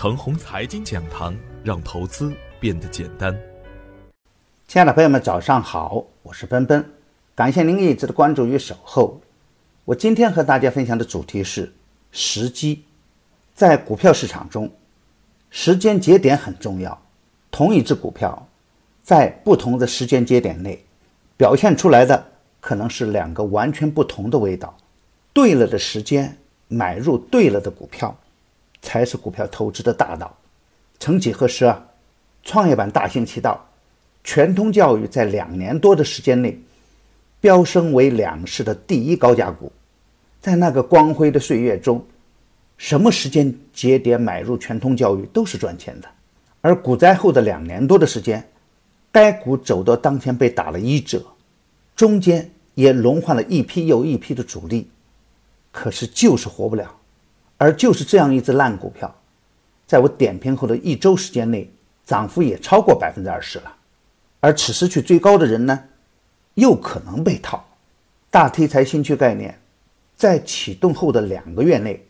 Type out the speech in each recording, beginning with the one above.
程红财经讲堂，让投资变得简单。亲爱的朋友们，早上好，我是奔奔，感谢您一直的关注与守候。我今天和大家分享的主题是时机。在股票市场中，时间节点很重要。同一只股票，在不同的时间节点内，表现出来的可能是两个完全不同的味道。对了的时间买入对了的股票。才是股票投资的大道。曾几何时啊，创业板大行其道，全通教育在两年多的时间内飙升为两市的第一高价股。在那个光辉的岁月中，什么时间节点买入全通教育都是赚钱的。而股灾后的两年多的时间，该股走到当前被打了一折，中间也轮换了一批又一批的主力，可是就是活不了。而就是这样一只烂股票，在我点评后的一周时间内，涨幅也超过百分之二十了。而此时去追高的人呢，又可能被套。大题材新区概念，在启动后的两个月内，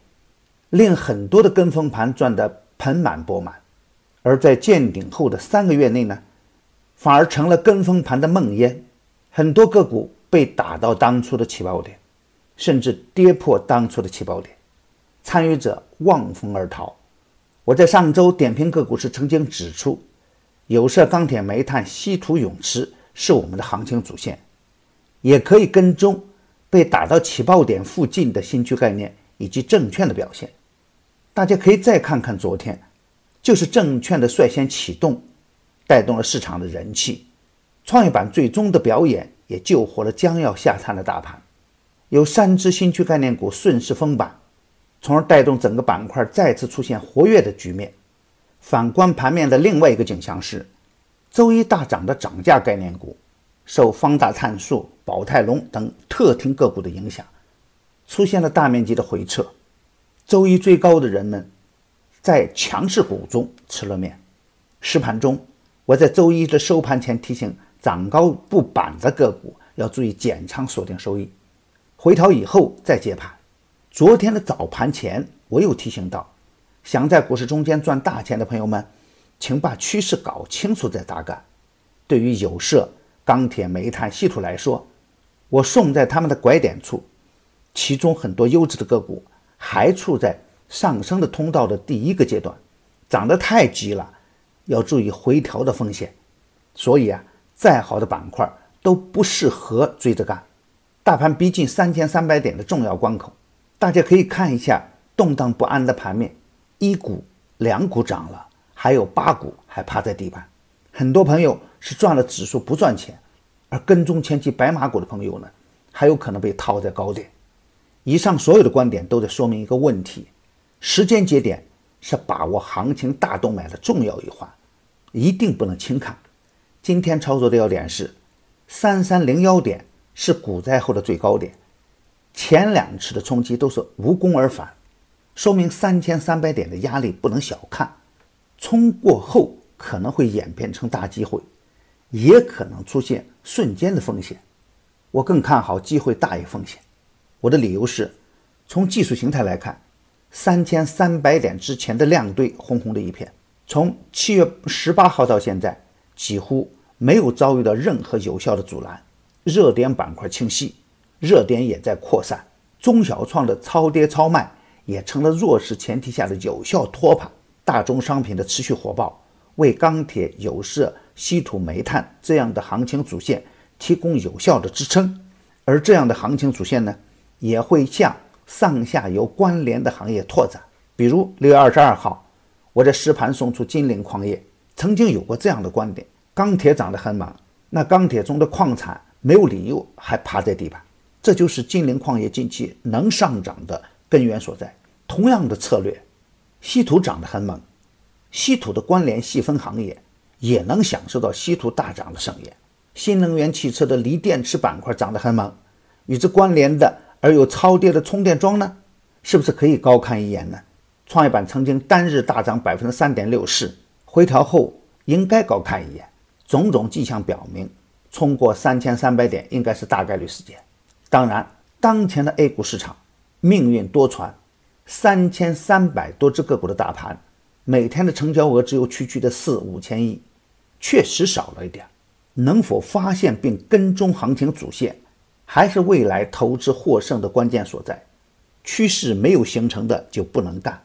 令很多的跟风盘赚得盆满钵满；而在见顶后的三个月内呢，反而成了跟风盘的梦魇。很多个股被打到当初的起爆点，甚至跌破当初的起爆点。参与者望风而逃。我在上周点评个股时曾经指出，有色、钢铁、煤炭、稀土、永磁是我们的行情主线，也可以跟踪被打到起爆点附近的新区概念以及证券的表现。大家可以再看看昨天，就是证券的率先启动，带动了市场的人气，创业板最终的表演也救活了将要下探的大盘。有三只新区概念股顺势封板。从而带动整个板块再次出现活跃的局面。反观盘面的另外一个景象是，周一大涨的涨价概念股，受方大碳素、宝泰隆等特听个股的影响，出现了大面积的回撤。周一追高的人们，在强势股中吃了面。实盘中，我在周一的收盘前提醒涨高不板的个股要注意减仓锁定收益，回调以后再接盘。昨天的早盘前，我又提醒到，想在股市中间赚大钱的朋友们，请把趋势搞清楚再打干。对于有色、钢铁、煤炭、稀土来说，我送在他们的拐点处，其中很多优质的个股还处在上升的通道的第一个阶段，涨得太急了，要注意回调的风险。所以啊，再好的板块都不适合追着干。大盘逼近三千三百点的重要关口。大家可以看一下动荡不安的盘面，一股两股涨了，还有八股还趴在地板。很多朋友是赚了指数不赚钱，而跟踪前期白马股的朋友呢，还有可能被套在高点。以上所有的观点都在说明一个问题：时间节点是把握行情大动脉的重要一环，一定不能轻看。今天操作的要点是三三零幺点是股灾后的最高点。前两次的冲击都是无功而返，说明三千三百点的压力不能小看。冲过后可能会演变成大机会，也可能出现瞬间的风险。我更看好机会大于风险。我的理由是，从技术形态来看，三千三百点之前的量堆红红的一片，从七月十八号到现在几乎没有遭遇到任何有效的阻拦，热点板块清晰。热点也在扩散，中小创的超跌超卖也成了弱势前提下的有效托盘。大宗商品的持续火爆，为钢铁、有色、稀土、煤炭这样的行情主线提供有效的支撑。而这样的行情主线呢，也会向上下游关联的行业拓展。比如六月二十二号，我在实盘送出金陵矿业，曾经有过这样的观点：钢铁涨得很猛，那钢铁中的矿产没有理由还趴在地板。这就是金陵矿业近期能上涨的根源所在。同样的策略，稀土涨得很猛，稀土的关联细分行业也能享受到稀土大涨的盛宴。新能源汽车的锂电池板块涨得很猛，与之关联的而有超跌的充电桩呢，是不是可以高看一眼呢？创业板曾经单日大涨百分之三点六四，回调后应该高看一眼。种种迹象表明，冲过三千三百点应该是大概率事件。当然，当前的 A 股市场命运多舛，三千三百多只个股的大盘，每天的成交额只有区区的四五千亿，确实少了一点。能否发现并跟踪行情主线，还是未来投资获胜的关键所在。趋势没有形成的就不能干，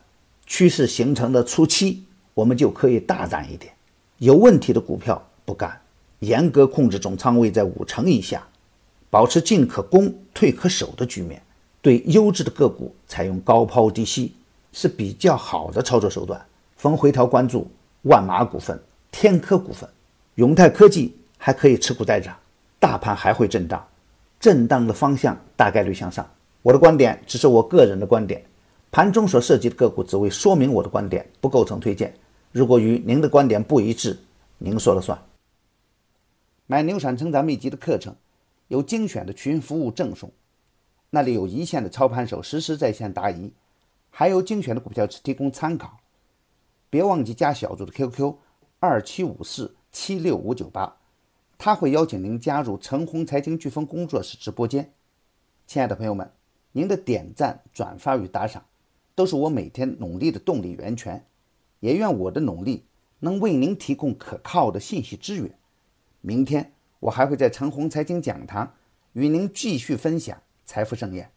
趋势形成的初期，我们就可以大胆一点。有问题的股票不干，严格控制总仓位在五成以下，保持进可攻、退可守的局面。对优质的个股采用高抛低吸是比较好的操作手段。逢回调关注万马股份、天科股份、永泰科技。还可以持股待涨，大盘还会震荡，震荡的方向大概率向上。我的观点只是我个人的观点，盘中所涉及的个股只为说明我的观点，不构成推荐。如果与您的观点不一致，您说了算。买牛产成长秘籍的课程，有精选的群服务赠送，那里有一线的操盘手实时在线答疑，还有精选的股票提供参考。别忘记加小组的 QQ：二七五四七六五九八。他会邀请您加入陈红财经飓风工作室直播间。亲爱的朋友们，您的点赞、转发与打赏，都是我每天努力的动力源泉。也愿我的努力能为您提供可靠的信息资源。明天我还会在陈红财经讲堂与您继续分享财富盛宴。